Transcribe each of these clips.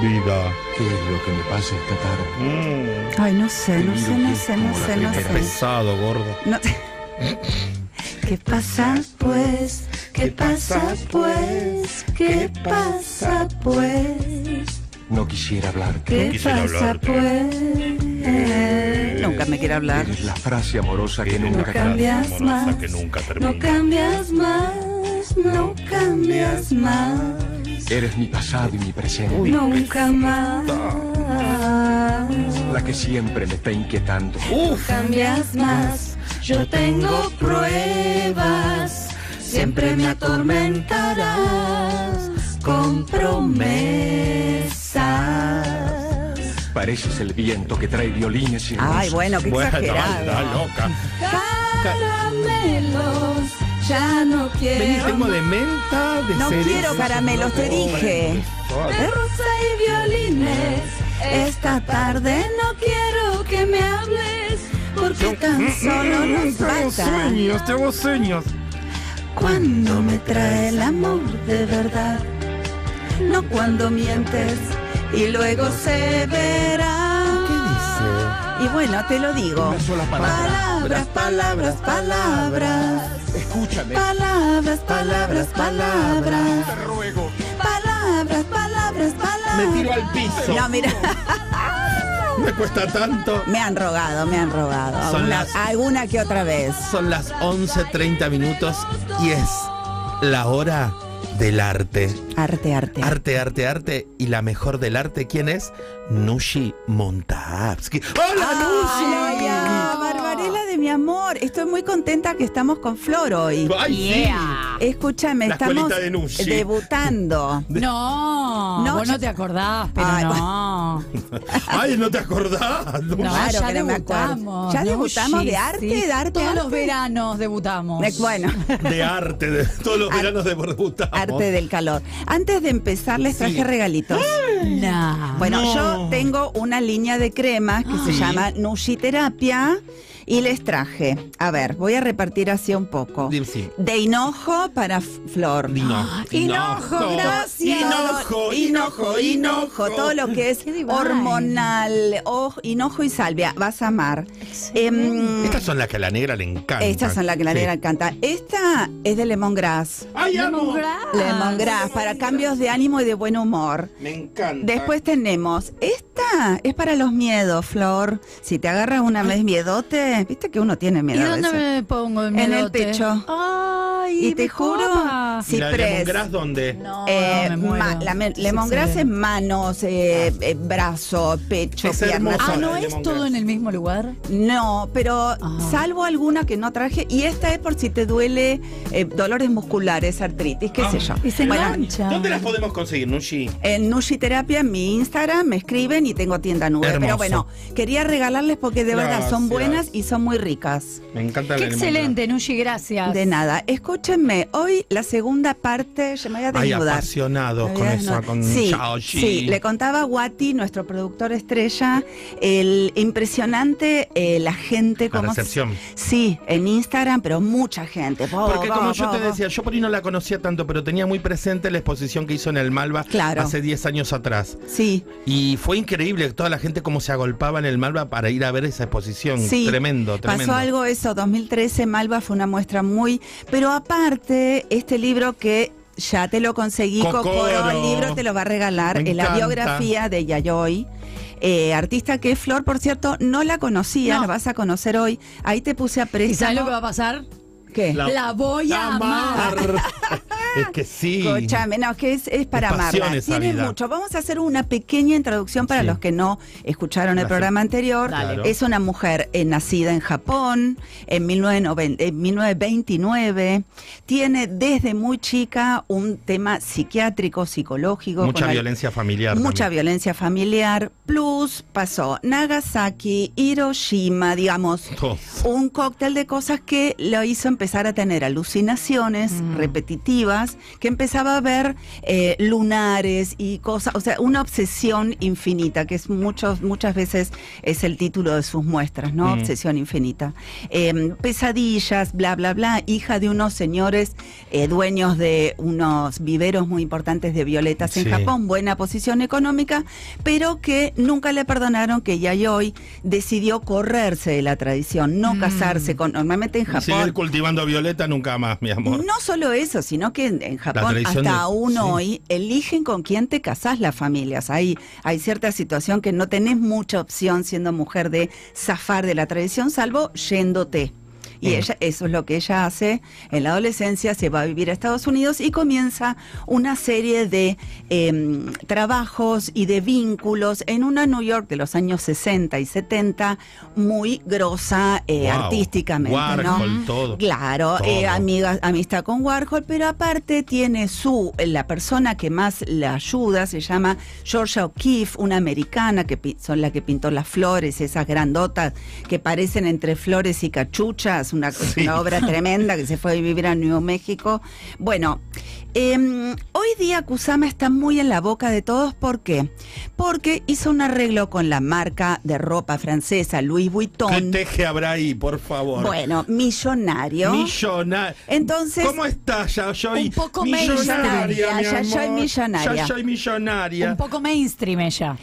Vida. ¿Qué es lo que me pasa esta tarde? Mm, Ay, no sé, no sé, no sé, no sé, no sé. pesado, gordo. No- ¿Qué pasa pues? ¿Qué pasa pues? ¿Qué pasa pues? No quisiera hablarte. ¿Qué quisiera pasa hablarte. pues? Nunca me quiere hablar. Eres la frase amorosa que Eres nunca la cambias más. que nunca No cambias más, no cambias más, Eres mi pasado y mi presente. nunca más. La que siempre me está inquietando. Uf, cambias más. Yo tengo pruebas, siempre me atormentarás con promesas. Pareces el viento que trae violines y Ay, bueno, qué bueno, está exagerado. loca. Caramelos, ya no Vení, quiero. tengo de menta, de No cereza. quiero caramelos, te dije. De rosa y violines. Esta tarde no quiero que me hables, porque tan solo nos Tengo falta. sueños, tengo sueños. Cuando me trae el amor de verdad, no cuando mientes y luego se verá. Y bueno, te lo digo. Una sola palabra. Palabras, palabras, palabras. Escúchame. Palabras, palabras, palabras. Te ruego. Palabras, palabras, palabras. Me tiro al piso. No, mira, Me cuesta tanto. me han rogado, me han rogado. Son las- alguna que otra vez. Son las 11.30 minutos y es la hora del arte. Arte, arte. Arte, arte, arte. Y la mejor del arte, ¿quién es? Nushi Montavsky. ¡Hola, Nushi! Mi amor. Estoy muy contenta que estamos con Flor hoy. ¡Ay, sí! Escúchame, La estamos de Nushi. debutando. No, No, vos no te acordás, pero Ay, no. ¡Ay, no te acordás! No, Claro ya que no me acuerdo. debutamos. ¿Ya ¿no? debutamos de arte, sí. de arte, Todos los arte? veranos debutamos. Eh, Bueno, De arte, de todos los Ar- veranos de debutamos. arte del calor. Antes de empezar, les traje Sí. regalitos. Nah. Bueno, No. yo tengo una línea de cremas que se Sí. llama Nushiterapia y les traje. A ver, voy a repartir así un poco. Sí. De hinojo para Flor. Hinojo. Hinojo, gracias. Hinojo, hinojo, hinojo. Todo lo que es hormonal, o- hinojo y salvia. Vas a amar. Em, Estas son las que a la negra le encantan. estas son las que la Sí. negra canta. Esta es de lemongrass. ¡Ay! Lemongrass. Lemongrass, para cambios de ánimo y de buen humor. Me encanta. Después tenemos, esta es para los miedos, Flor. Si te agarra una vez miedote, viste que uno tiene ¿Y miedo. a dónde veces. me pongo el En el pecho. Ay, Y te juro, copa. sí. ¿Y la lemongrass dónde? No, Eh, no, me muero. ma- la me- Es lemongrass es manos, eh, eh, brazo, pecho, Es piernas. Ah, ¿no es todo en el mismo lugar? No, pero Ah. salvo alguna que no traje, y esta es por si te duele eh, dolores musculares, artritis, qué Ah. sé yo. Y se Bueno, engancha. ¿Dónde las podemos conseguir, Nushi? En Nushi Terapia, en mi Instagram, me escriben y tengo tienda nube. Hermoso. Pero bueno, quería regalarles porque de verdad son buenas y son muy ricas. Me encanta Qué excelente, Nushi, gracias. De nada. Escúchenme, hoy la segunda parte, yo me voy a Ay, desnudar. apasionados con eso, con sí, sí, le contaba a Guati, nuestro productor estrella, el impresionante eh, la gente La como recepción. Sí, en Instagram, pero mucha gente. Po, Porque po, como yo te decía, yo por ahí no la conocía tanto, pero tenía muy presente la exposición que hizo en el Malva Claro. hace 10 años atrás. Sí, Y fue increíble toda la gente cómo se agolpaba en el Malva para ir a ver esa exposición. Sí, Tremendo, tremendo. Pasó algo eso, 2013, Malva fue una muestra muy... Pero aparte, este libro que ya te lo conseguí, Cocoro. Cocoro, el libro te lo va a regalar, en la biografía de Yayoi. eh, artista que Flor, por cierto, no la conocía, No. la vas a conocer hoy. Ahí te puse a ¿Y sabes préstamo. lo que va a pasar? ¿Qué? La voy a amar. es que sí. Escúchame, no, que es, es para Es pasión amarla. Tiene mucho. Vamos a hacer una pequeña introducción para Sí. los que no escucharon el programa anterior. Dale. Es una mujer eh, nacida en Japón en, 1990 en 1929. Tiene desde muy chica un tema psiquiátrico, psicológico. Mucha con violencia familiar. Mucha también. violencia familiar. Plus pasó Nagasaki, Hiroshima, digamos. Un cóctel de cosas que lo hizo empezar a tener alucinaciones repetitivas que empezaba a ver eh, lunares y cosas, o sea, una obsesión infinita, que es muchos, muchas veces es el título de sus muestras, ¿no? Mm. Obsesión infinita. Eh, pesadillas, bla, bla, bla, hija de unos señores eh, dueños de unos viveros muy importantes de violetas en Sí. Japón, buena posición económica, pero que nunca le perdonaron que Yayoi decidió correrse de la tradición, no casarse con, normalmente en Seguir Japón. cultivando violeta nunca más, mi amor. No solo eso, sino que en, en Japón hasta de- aún sí. hoy eligen con quién te casás las familias. Hay, hay cierta situación que no tenés mucha opción siendo mujer de zafar de la tradición, salvo yéndote. Y ella, eso es lo que ella hace en la adolescencia, se va a vivir a Estados Unidos y comienza una serie de em, trabajos y de vínculos en una New York de los años 60 y 70 muy grosa eh, Wow. artísticamente. ¿no? Warhol, todo. Claro, eh, amiga- amistad con Warhol, pero aparte tiene su, la persona que más le ayuda, se llama Georgia O'Keeffe, una americana que son la que pintó las flores, esas grandotas que parecen entre flores y cachuchas, una, Sí. una obra tremenda que se fue a vivir a Nuevo México. Bueno, em, hoy día Kusama está muy en la boca de todos, ¿por qué? Porque hizo un arreglo con la marca de ropa francesa Louis ¿Qué Vuitton. teje habrá ahí, por favor? Bueno, millonario. Millonaria. Entonces- ¿Cómo estás? Ya soy Un poco millonaria, mi millonaria, ya soy amor. millonaria. Ya soy millonaria. Un poco mainstream ella.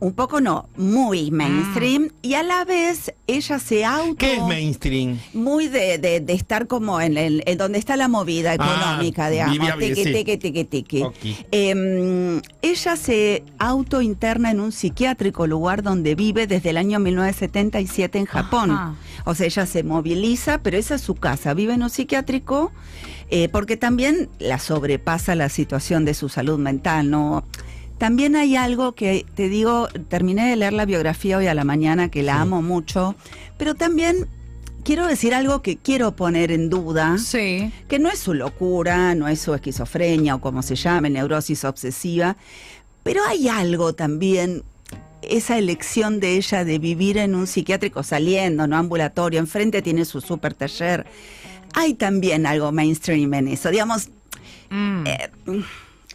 Un poco no, muy mainstream y a la vez ella se auto ¿Qué es mainstream? muy de, de- de estar como en, el, en donde está la movida económica, Ah, digamos, tiqui, sí. tiqui, tiqui, tiqui. Ok. Em, ella se auto interna en un psiquiátrico lugar donde vive desde el año 1977 en Japón. Ajá. O sea, ella se moviliza, pero esa es su casa, vive en un psiquiátrico eh, porque también la sobrepasa la situación de su salud mental, ¿no? También hay algo que te digo, terminé de leer la biografía hoy a la mañana, que la amo mucho, pero también quiero decir algo que quiero poner en duda, Sí. que no es su locura, no es su esquizofrenia o como se llame, neurosis obsesiva, pero hay algo también, esa elección de ella de vivir en un psiquiátrico saliendo, no ambulatorio, enfrente tiene su super taller. Hay también algo mainstream en eso, digamos, Mm. eh,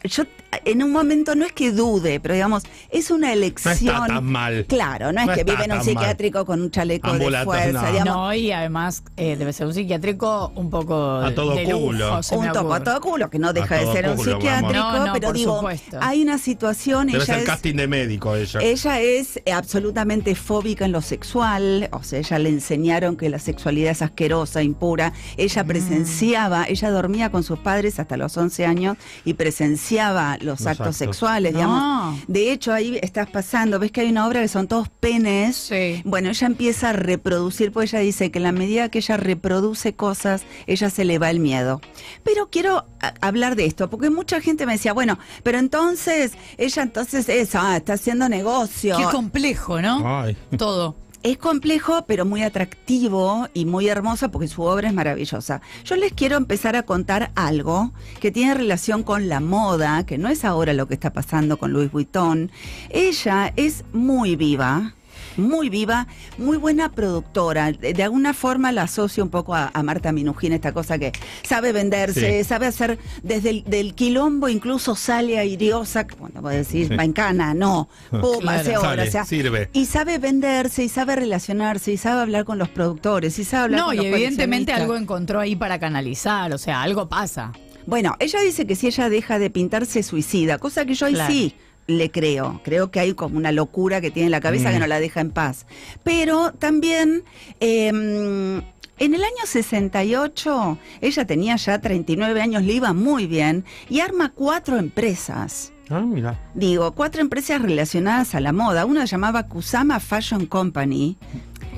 yo en un momento no es que dude, pero digamos, es una elección. tan mal. Claro, no es No que está vive en un psiquiátrico con un chaleco de fuerza, no. digamos. No, y además eh, debe ser un psiquiátrico un poco A todo de culo. lujo, un topo ocurre. a todo culo, que no deja de ser un culo, psiquiátrico, No, no, pero por digo, supuesto. hay una situación, Debe ser ella es, casting de médico ella. ella es eh, absolutamente fóbica en lo sexual, o sea, ella le enseñaron que la sexualidad es asquerosa, impura, ella presenciaba, ella dormía con sus padres hasta los 11 años y presenciaba los, Los actos, actos. sexuales, No. digamos. De hecho, ahí estás pasando, ves que hay una obra que son todos penes. Sí. Bueno, ella empieza a reproducir, pues ella dice que en la medida que ella reproduce cosas, ella se le va el miedo. Pero quiero hablar de esto, porque mucha gente me decía, bueno, pero entonces, ella entonces es, ah, está haciendo negocio. Qué complejo, ¿no? Ay. Todo. Es complejo, pero muy atractivo y muy hermoso porque su obra es maravillosa. Yo les quiero empezar a contar algo que tiene relación con la moda, que no es ahora lo que está pasando con Louis Vuitton. Ella es muy viva. Muy viva, muy buena productora. De, de alguna forma la asocio un poco a, a Marta Minujín, esta cosa que sabe venderse, Sí. sabe hacer desde el del quilombo, incluso sale airiosa, bueno, voy a decir, Sí. va en cana, no, pum, Claro. hace obra, Sale, o sea, sirve. y sabe venderse, y sabe relacionarse, y sabe hablar con los productores, y sabe hablar No, con y los evidentemente algo encontró ahí para canalizar, o sea, algo pasa. Bueno, ella dice que si ella deja de pintar se suicida, cosa que yo ahí Claro. sí le creo. Creo que hay como una locura que tiene en la cabeza Mm. que no la deja en paz. Pero también... eh, en el año 68, ella tenía ya 39 años, le iba muy bien, y arma cuatro empresas. Ah, mira. Digo, cuatro empresas relacionadas a la moda. Una llamaba Kusama Fashion Company.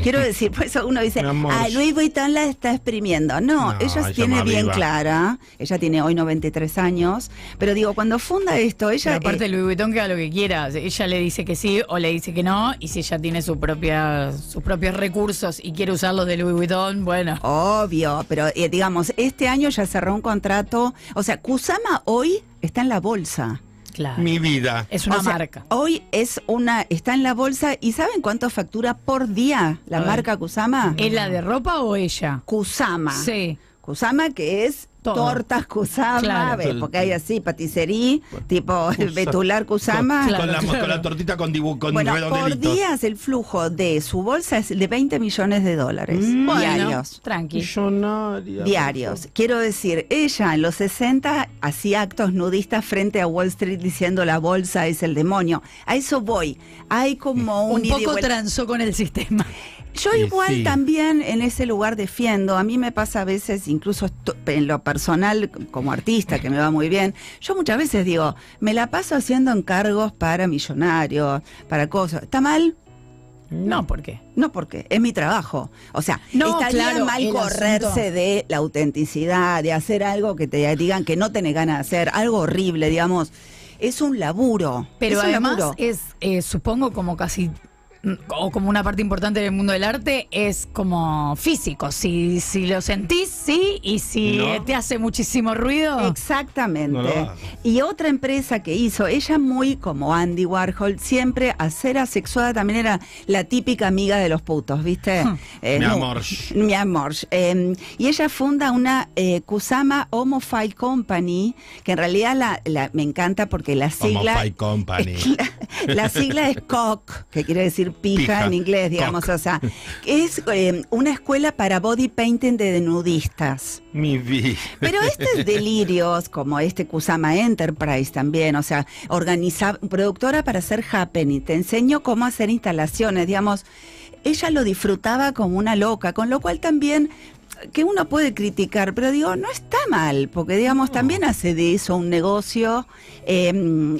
Quiero decir, por eso uno dice, ah, Louis Vuitton la está exprimiendo. No, No, ella ella tiene bien viva. clara. Ella tiene hoy 93 años. Pero digo, cuando funda esto, ella. Pero aparte eh, Louis Vuitton que haga lo que quiera. Ella le dice que sí o le dice que no. Y si ella tiene su propia, sus propios recursos y quiere usarlos de Louis Vuitton, bueno. Obvio, pero eh, digamos, este año ya cerró un contrato. O sea, Kusama hoy está en la bolsa. Claro. Mi vida. Es una O sea, marca. Hoy es una, está en la bolsa y ¿saben cuánto factura por día la marca Kusama? ¿Es la de ropa o ella? Kusama. Sí. Kusama que es Todo. tortas Kusama, Claro. ¿ves? porque hay así, paticería, tipo Betular Kusama. Con, Claro, con la, claro. con la tortita con, dibu con Bueno, por días el flujo de su bolsa es de 20 millones de dólares Mm, Bueno, diarios. Tranqui. Millonaria. Diarios. Quiero decir, ella en los 60 hacía actos nudistas frente a Wall Street diciendo la bolsa es el demonio. A eso voy. Hay como un, Un poco transó con el sistema. Yo Y igual sí. también en ese lugar defiendo, a mí me pasa a veces, incluso esto- en lo personal como artista, que me va muy bien, yo muchas veces digo, me la paso haciendo encargos para millonarios, para cosas. ¿Está mal? No, ¿por qué? No, porque es mi trabajo. O sea, No, estaría claro, mal correrse asunto. de la autenticidad, de hacer algo que te digan que no tenés ganas de hacer, algo horrible, digamos. Es un laburo. Pero es además laburo. es, eh, supongo, como casi o como una parte importante del mundo del arte es como físico. Si, si lo sentís, sí, y si No. te hace muchísimo ruido. Exactamente. No y otra empresa que hizo, ella muy como Andy Warhol, siempre a ser asexuada también era la típica amiga de los putos, ¿viste? Eh, Mi amor. Mi amor. Eh, y ella funda una eh, Kusama Homophile Company, que en realidad la, la- me encanta porque la sigla... Homophile Company. La, la sigla es COC, que quiere decir pija, Pija. en inglés, digamos. Cock. O sea, es eh, una escuela para body painting de nudistas. Mi vida. Pero estos delirios, como este Kusama Enterprise también, o sea, organiza, productora para hacer happening, te enseño cómo hacer instalaciones, digamos, ella lo disfrutaba como una loca, con lo cual también que uno puede criticar, pero digo, no está mal, porque digamos, también hace de eso un negocio eh,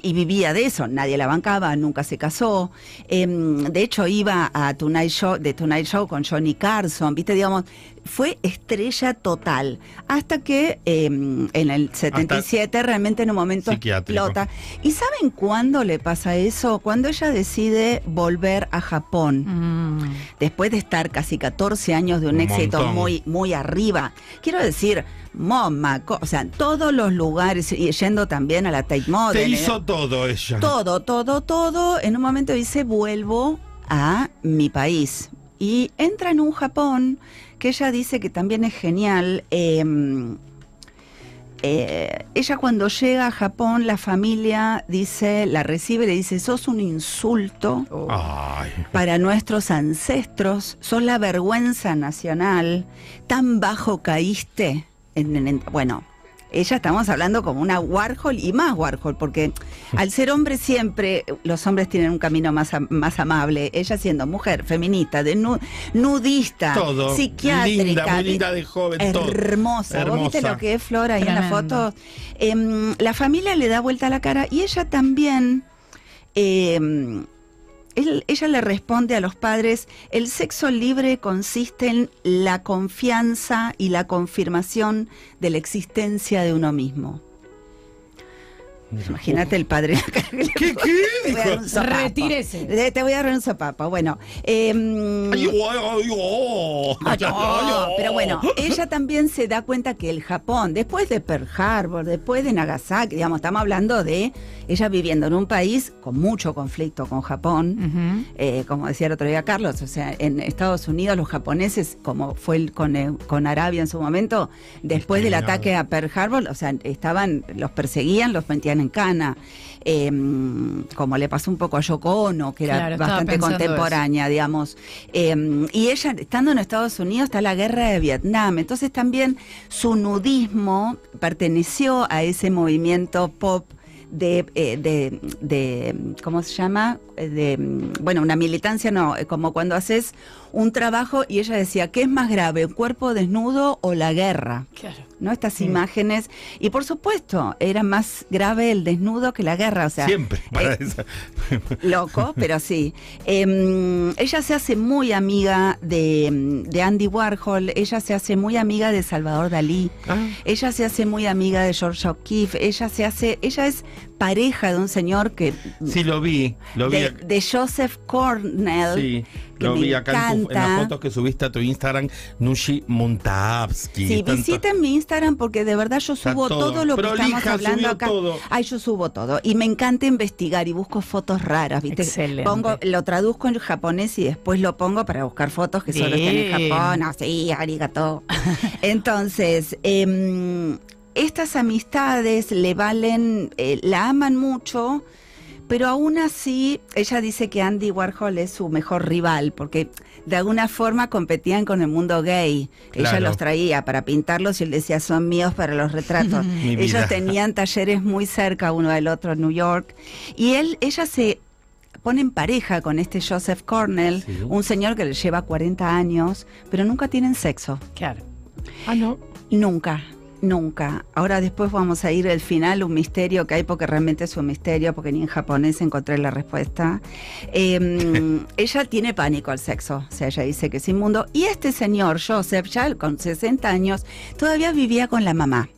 y vivía de eso, nadie la bancaba, nunca se casó, eh, de hecho iba a Tonight Show, de Tonight Show con Johnny Carson, viste, digamos, fue estrella total, hasta que eh, en el 77 realmente en un momento explota. ¿Y saben cuándo le pasa eso? Cuando ella decide volver a Japón Mm. después de estar casi 14 años de un, Un éxito montón. muy, muy arriba. Quiero decir, MoMA, o sea, en todos los lugares, y yendo también a la Tate Te Modern. hizo eh, todo ella. todo, todo, todo. En un momento dice, vuelvo a mi país. Y entra en un Japón que ella dice que también es genial. eh, eh, ella cuando llega a Japón, la familia dice, la recibe y le dice, sos un insulto para nuestros ancestros, sos la vergüenza nacional, tan bajo caíste. En- bueno, ella estamos hablando como una Warhol y más Warhol, porque al ser hombre siempre los hombres tienen un camino más, más amable. Ella siendo mujer, feminista, de nu- nudista, Todo. psiquiátrica, Linda, muy de- linda de joven. todo. Hermosa. ¿Vos viste lo que es Flor ahí en la foto? Em, la familia le da vuelta a la cara y ella también. em, ella le responde a los padres, el sexo libre consiste en la confianza y la confirmación de la existencia de uno mismo. Imagínate el padre. ¿Qué, qué? Te. Retírese. Le- Te voy a dar un sopapo. Bueno, Ay, ay, ay, ay. Ay, no, Ay, ay. pero bueno, ella también se da cuenta que el Japón, después de Pearl Harbor, después de Nagasaki, digamos, estamos hablando de ella viviendo en un país con mucho conflicto con Japón, eh, como decía el otro día Carlos, o sea, en Estados Unidos los japoneses, como fue el con, eh, con Arabia en su momento, después del ataque a Pearl Harbor, o sea, estaban, los perseguían, los en cana, eh, como le pasó un poco a Yoko Ono, que era Claro, bastante contemporánea, digamos. Eh, y ella, estando en Estados Unidos, está la guerra de Vietnam, entonces también su nudismo perteneció a ese movimiento pop de, eh, de, de, ¿cómo se llama? Eh, De, mm, bueno, una militancia no, eh, como cuando haces un trabajo y ella decía, ¿qué es más grave, un cuerpo desnudo o la guerra? Claro. ¿No? Estas imágenes. Y por supuesto, era más grave el desnudo que la guerra. O sea, Siempre. Para eh, esa- loco, pero sí. Em, ella se hace muy amiga de, de Andy Warhol, ella se hace muy amiga de Salvador Dalí, Ah. ella se hace muy amiga de George O'Keeffe, ella se hace, ella es pareja de un señor que Sí, lo vi. Lo vi. de, de Joseph Cornell, Sí, que lo me vi acá en, tu- en encanta. las fotos que subiste a tu Instagram, Nushi Montavsky. Sí, Tanto- visiten mi Instagram porque de verdad yo subo todo. todo, lo que Prolija, estamos hablando acá. todo. Ay, yo subo todo. Y me encanta investigar y busco fotos raras, ¿viste? Excelente. Pongo, lo traduzco en japonés y después lo pongo para buscar fotos que solo están en. Japón. Así, arigato. Entonces, em, estas amistades le valen, eh, la aman mucho, pero aún así ella dice que Andy Warhol es su mejor rival, porque de alguna forma competían con el mundo gay. Ella los traía para pintarlos y él decía, son míos para los retratos. Ellos vida. tenían talleres muy cerca uno del otro en New York. Y él, ella se pone en pareja con este Joseph Cornell, Sí. un señor que le lleva 40 años, pero nunca tienen sexo. Claro. Ah, no. Nunca, nunca. Ahora después vamos a ir al final, un misterio que hay porque realmente es un misterio, porque ni en japonés encontré la respuesta. Eh, ella tiene pánico al sexo, o sea, ella dice que es inmundo. Y este señor, Joseph, ya con 60 años, todavía vivía con la mamá.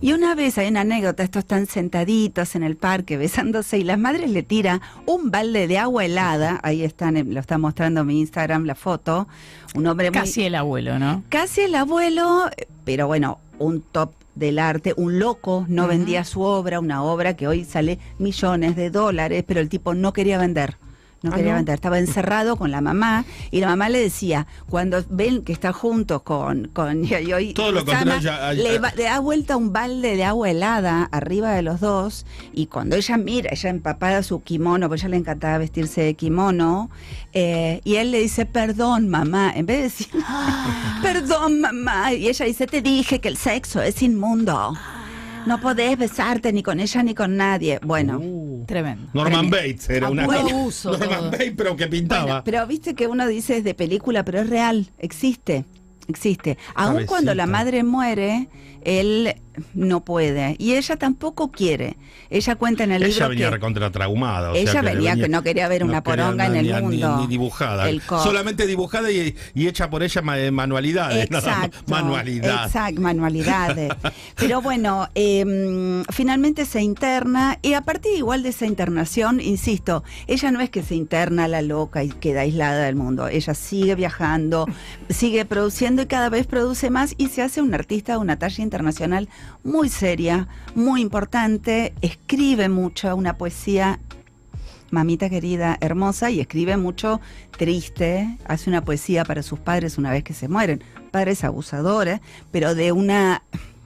Y una vez hay una anécdota, estos están sentaditos en el parque besándose y las madres le tira un balde de agua helada, ahí están, eh, lo está mostrando mi Instagram la foto, un hombre muy- Casi el abuelo, ¿no? Casi el abuelo, pero bueno, un top del arte, un loco, no vendía su obra, una obra que hoy sale millones de dólares, pero el tipo no quería vender. No Ah, quería ¿no? vender, estaba encerrado con la mamá y la mamá le decía, cuando ven que está juntos con, con y hoy Todo lo Osama, contrario, a- a- le, va- le da vuelta un balde de agua helada arriba de los dos y cuando ella mira, ella empapada su kimono, porque a ella le encantaba vestirse de kimono, eh, y él le dice, perdón mamá, en vez de decir, perdón mamá, y ella dice, te dije que el sexo es inmundo, no podés besarte ni con ella ni con nadie. Bueno. Uh, Tremendo. Norman Tremendo. Bates era una abuso, Norman. Bates, pero que pintaba. Bueno, pero viste que uno dice es de película, pero es real, existe, existe. Aun Cabecita. cuando la madre muere, él no puede. Y ella tampoco quiere. Ella cuenta en el ella libro venía que recontra traumada. o sea ella que le venía que no quería ver una poronga en el ni- ni- mundo. Ni, dibujada. El Solamente dibujada y, y hecha por ella ma- manualidades. Exacto, Manualidad. Exacto, manualidades. Pero bueno, eh, finalmente se interna y a partir igual de esa internación, insisto, ella no es que se interna la loca y queda aislada del mundo. Ella sigue viajando, sigue produciendo y cada vez produce más y se hace una artista de una talla internacional muy seria, muy importante, escribe mucho, una poesía mamita querida, hermosa, y escribe mucho triste, hace una poesía para sus padres una vez que se mueren, padres abusadores, pero de una,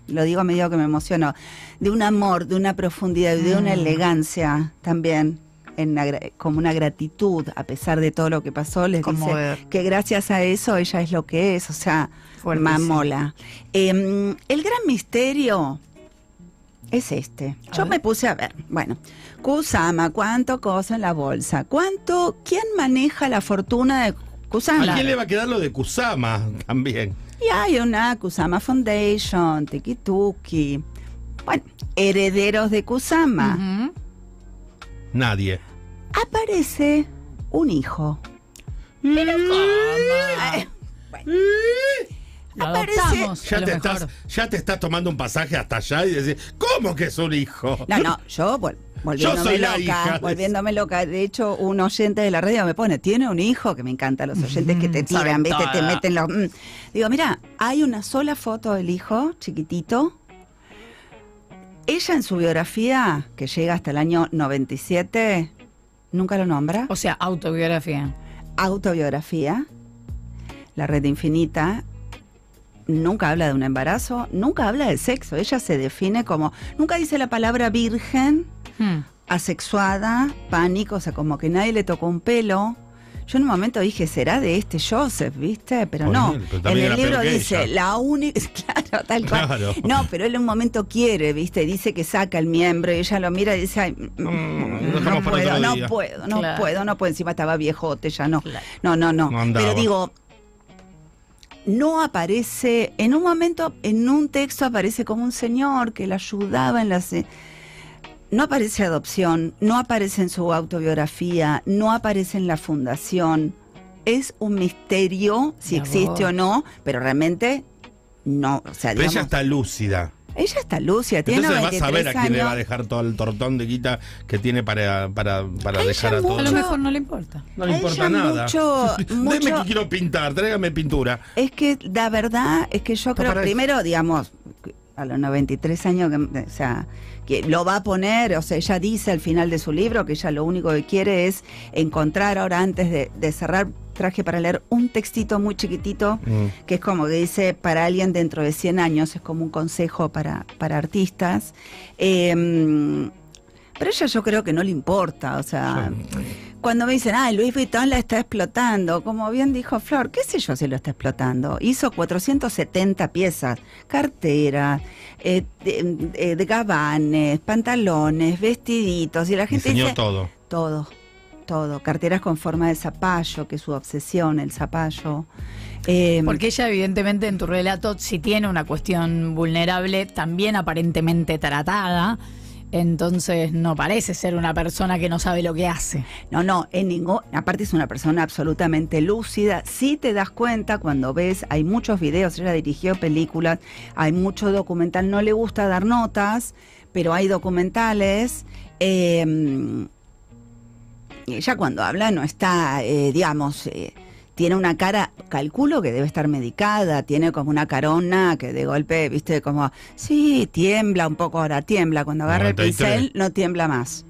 lo digo a medida que me emociono, de un amor, de una profundidad y de una elegancia también. En gra- como una gratitud a pesar de todo lo que pasó, les dice Conmovedor. que gracias a eso ella es lo que es, o sea, Fuertísimo. mamola. Em, el gran misterio es este. A Yo ver. me puse a ver, bueno, Kusama, cuánto cosa en la bolsa, cuánto, ¿quién maneja la fortuna de ¿A Kusama? quién le va a quedar lo de Kusama también? Y hay una Kusama Foundation, Tiki-Tuki. Bueno, herederos de Kusama. Nadie. Aparece un hijo. Bueno. Lo Aparece- adoptamos, a Ya te, estás, ya te estás tomando un pasaje hasta allá y decís, ¿cómo que es un hijo? No, no, yo vol- volviéndome soy la loca, hija. volviéndome loca. De hecho, un oyente de la radio me pone, tiene un hijo, que me encanta los oyentes que te tiran, ¿viste? Te meten los... mm. Digo, mira, hay una sola foto del hijo, chiquitito. Ella en su biografía, que llega hasta el año 97, nunca lo nombra. O sea, autobiografía. Autobiografía, La Red Infinita, nunca habla de un embarazo, nunca habla de sexo. Ella se define como, nunca dice la palabra virgen, Hmm. asexuada, pánico, o sea, como que nadie le tocó un pelo. Yo en un momento dije, será de este Joseph, ¿viste? Pero Por no. pero En el libro dice, ella. la única. Claro, tal cual. Claro. No, pero él en un momento quiere, ¿viste? Dice que saca el miembro y ella lo mira y dice, ay, mm, Mm, no para puedo, no puedo, no Claro. puedo, no puedo. Encima estaba viejote, ya no. Claro. No, no, no. No andaba. pero digo, no aparece, en un momento, en un texto aparece como un señor que la ayudaba en las... No aparece adopción, no aparece en su autobiografía, no aparece en la fundación. Es un misterio si existe o no, pero realmente no. O sea, Pero ella está lúcida. ella está lúcida, tiene Entonces vas 93 a ver a quién le va a dejar todo el tortón de guita que tiene para, para, para A dejar a A todos. lo Mucho- mejor no le importa. No le a importa ella nada. mucho- Deme mucho- que quiero pintar, tráigame pintura. Es que la verdad es que yo creo, primero, digamos, a los 93 años, que, o sea, que lo va a poner, o sea, ella dice al final de su libro que ella lo único que quiere es encontrar ahora antes de, de cerrar traje para leer un textito muy chiquitito, Mm. que es como que dice para alguien dentro de 100 años, es como un consejo para, para artistas. Eh, pero ella yo creo que no le importa, o sea, cuando me dicen, ay, Luis Vuitton la está explotando, como bien dijo Flor, qué sé yo si lo está explotando. Hizo 470 piezas, cartera, eh, de, eh, de gabanes, pantalones, vestiditos, y la gente Diseñó dice, todo. todo, todo. Carteras con forma de zapallo, que es su obsesión, el zapallo. Eh, Porque ella, evidentemente, en tu relato, si tiene una cuestión vulnerable, también aparentemente tratada. Entonces, no parece ser una persona que no sabe lo que hace. No, no, en ningún, aparte es una persona absolutamente lúcida. Si te das cuenta cuando ves, hay muchos videos, ella dirigió películas, hay mucho documental, no le gusta dar notas, pero hay documentales. eh, ella cuando habla no está, eh, digamos, eh, tiene una cara, calculo que debe estar medicada, tiene como una carona que de golpe, viste, como, sí, tiembla un poco ahora, tiembla, cuando agarra 93. el pincel no tiembla más.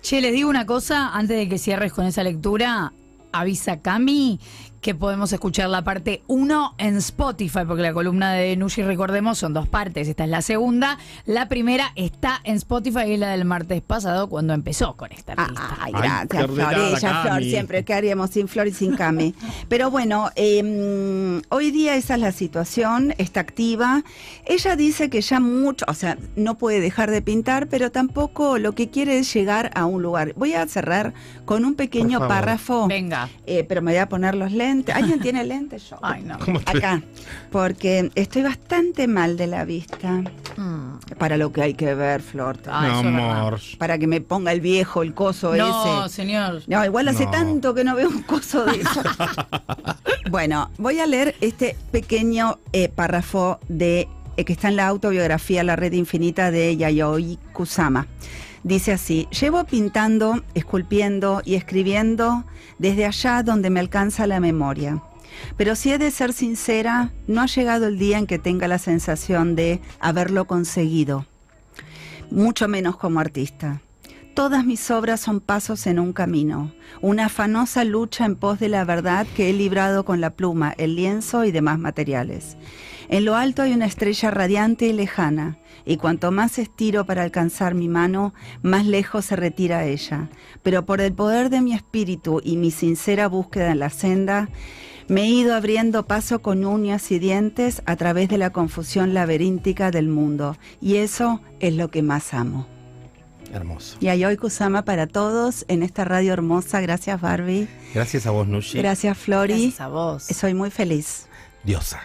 Che, les digo una cosa, antes de que cierres con esa lectura, avisa Cami que podemos escuchar la parte 1 en Spotify, porque la columna de Nushi, recordemos, son dos partes. Esta es la segunda. La primera está en Spotify y es la del martes pasado, cuando empezó con esta artista. Ay, gracias, Flor. Ella, Flor, siempre. ¿Qué haríamos sin Flor y sin Cami? Pero bueno, eh, hoy día esa es la situación, está activa. Ella dice que ya mucho, o sea, no puede dejar de pintar, pero tampoco lo que quiere es llegar a un lugar. Voy a cerrar con un pequeño párrafo. Venga. Eh, pero me voy a poner los lentes. ¿Alguien tiene lentes? Yo. Ay, no. ¿Cómo te- Acá. Porque estoy bastante mal de la vista. Mm. Para lo que hay que ver, Flor. Ah, eso es verdad. amor. Para que me ponga el viejo, el coso No, ese. señor. No, igual hace No. tanto que no veo un coso de eso. bueno, voy a leer este pequeño eh, párrafo de eh, que está en la autobiografía La Red Infinita de Yayoi Kusama. Dice así, llevo pintando, esculpiendo y escribiendo desde allá donde me alcanza la memoria. Pero si he de ser sincera, no ha llegado el día en que tenga la sensación de haberlo conseguido, mucho menos como artista. Todas mis obras son pasos en un camino, una afanosa lucha en pos de la verdad que he librado con la pluma, el lienzo y demás materiales. En lo alto hay una estrella radiante y lejana, y cuanto más estiro para alcanzar mi mano, más lejos se retira ella. Pero por el poder de mi espíritu y mi sincera búsqueda en la senda, me he ido abriendo paso con uñas y dientes a través de la confusión laberíntica del mundo, y eso es lo que más amo. Hermoso. Y Ayoy Kusama para todos en esta radio hermosa. Gracias, Barbie. Gracias a vos, Nushi. Gracias, Flori. Gracias a vos. Soy muy feliz. Diosa.